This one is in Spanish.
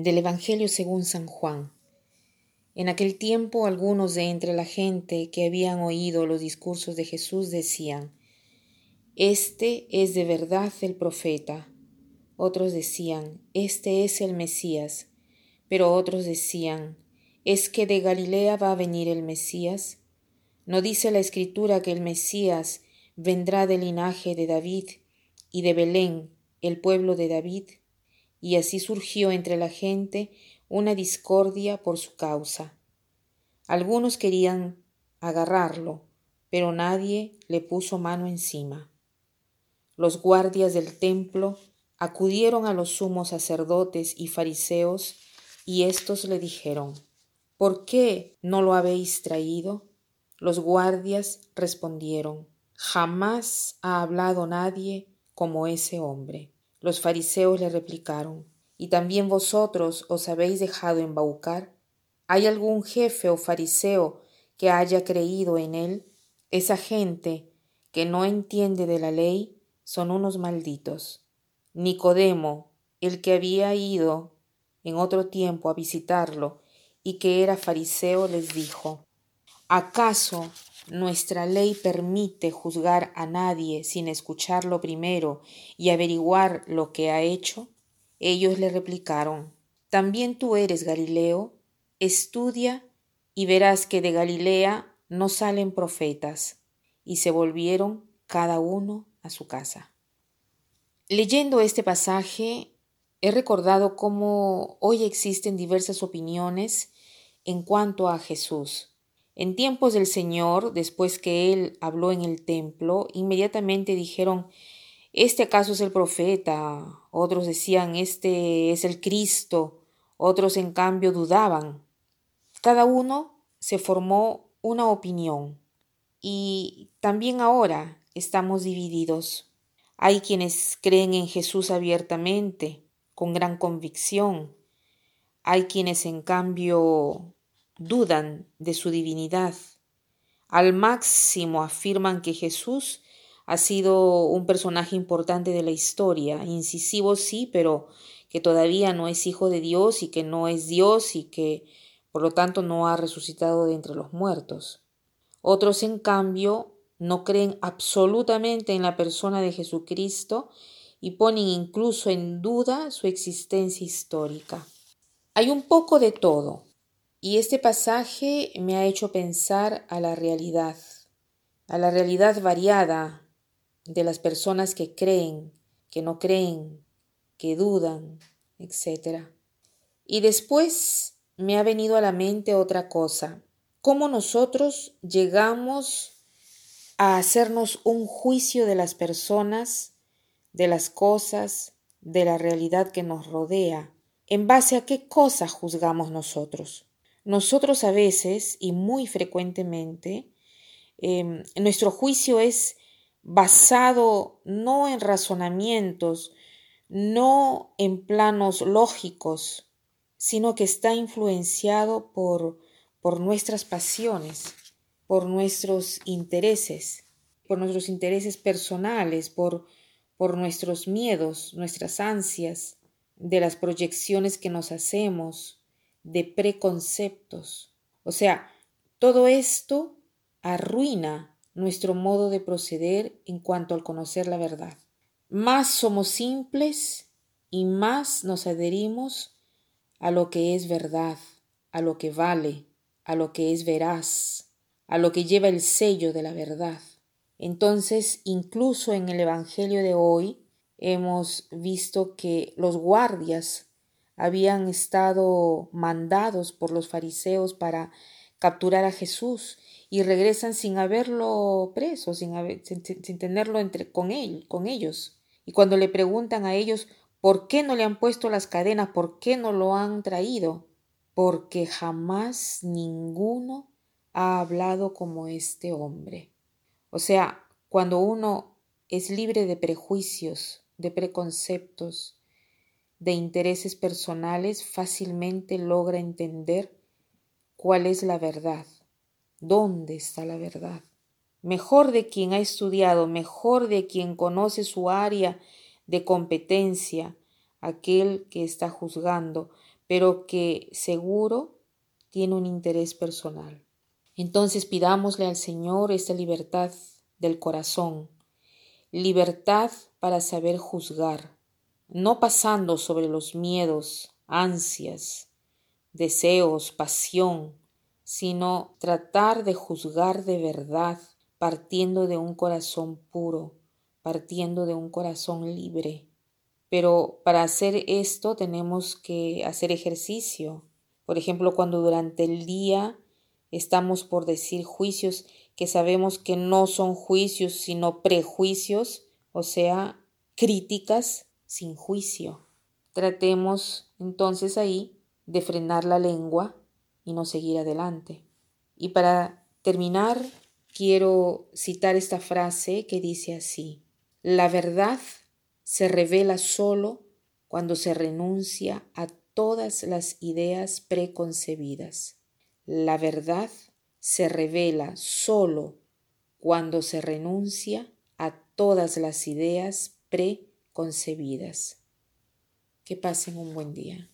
Del Evangelio según San Juan. En aquel tiempo algunos de entre la gente que habían oído los discursos de Jesús decían, Este es de verdad el profeta. Otros decían, Este es el Mesías. Pero otros decían, ¿es que de Galilea va a venir el Mesías? ¿No dice la Escritura que el Mesías vendrá del linaje de David y de Belén, el pueblo de David? Y así surgió entre la gente una discordia por su causa. Algunos querían agarrarlo, pero nadie le puso mano encima. Los guardias del templo acudieron a los sumos sacerdotes y fariseos, y éstos le dijeron, ¿Por qué no lo habéis traído? Los guardias respondieron, Jamás ha hablado nadie como ese hombre. Los fariseos le replicaron, ¿y también vosotros os habéis dejado embaucar? ¿Hay algún jefe o fariseo que haya creído en él? Esa gente que no entiende de la ley son unos malditos. Nicodemo, el que había ido en otro tiempo a visitarlo y que era fariseo, les dijo, ¿acaso nuestra ley permite juzgar a nadie sin escucharlo primero y averiguar lo que ha hecho? Ellos le replicaron, ¿también tú eres Galileo? Estudia y verás que de Galilea no salen profetas. Y se volvieron cada uno a su casa. Leyendo este pasaje, he recordado cómo hoy existen diversas opiniones en cuanto a Jesús. En tiempos del Señor, después que Él habló en el templo, inmediatamente dijeron, ¿este acaso es el profeta? Otros decían, este es el Cristo. Otros, en cambio, dudaban. Cada uno se formó una opinión. Y también ahora estamos divididos. Hay quienes creen en Jesús abiertamente, con gran convicción. Hay quienes, en cambio, dudan de su divinidad. Al máximo afirman que Jesús ha sido un personaje importante de la historia, incisivo sí, pero que todavía no es hijo de Dios y que no es Dios y que por lo tanto no ha resucitado de entre los muertos. Otros, en cambio, no creen absolutamente en la persona de Jesucristo y ponen incluso en duda su existencia histórica. Hay un poco de todo, y este pasaje me ha hecho pensar a la realidad, a la realidad variada de las personas que creen, que no creen, que dudan, etc. Y después me ha venido a la mente otra cosa, cómo nosotros llegamos a hacernos un juicio de las personas, de las cosas, de la realidad que nos rodea, en base a qué cosa juzgamos nosotros. Nosotros a veces y muy frecuentemente em, nuestro juicio es basado no en razonamientos, no en planos lógicos, sino que está influenciado por, por nuestras pasiones, por nuestros intereses, por nuestros intereses personales, por, por nuestros miedos, nuestras ansias, de las proyecciones que nos hacemos, de preconceptos. O sea, todo esto arruina nuestro modo de proceder en cuanto al conocer la verdad. Más somos simples y más nos adherimos a lo que es verdad, a lo que vale, a lo que es veraz, a lo que lleva el sello de la verdad. Entonces, incluso en el Evangelio de hoy, hemos visto que los guardias habían estado mandados por los fariseos para capturar a Jesús y regresan sin haberlo preso, sin, tenerlo entre, con él, con ellos. Y cuando le preguntan a ellos por qué no le han puesto las cadenas, por qué no lo han traído, porque jamás ninguno ha hablado como este hombre. O sea, cuando uno es libre de prejuicios, de preconceptos, de intereses personales fácilmente logra entender cuál es la verdad, dónde está la verdad. Mejor de quien ha estudiado, mejor de quien conoce su área de competencia, aquel que está juzgando, pero que seguro tiene un interés personal. Entonces pidámosle al Señor esta libertad del corazón, libertad para saber juzgar, no pasando sobre los miedos, ansias, deseos, pasión, sino tratar de juzgar de verdad, partiendo de un corazón puro, partiendo de un corazón libre. Pero para hacer esto tenemos que hacer ejercicio. Por ejemplo, cuando durante el día Estamos por decir juicios que sabemos que no son juicios, sino prejuicios, o sea, críticas sin juicio. Tratemos entonces ahí de frenar la lengua y no seguir adelante. Y para terminar, quiero citar esta frase que dice así, la verdad se revela solo cuando se renuncia a todas las ideas preconcebidas. La verdad se revela solo cuando se renuncia a todas las ideas preconcebidas. Que pasen un buen día.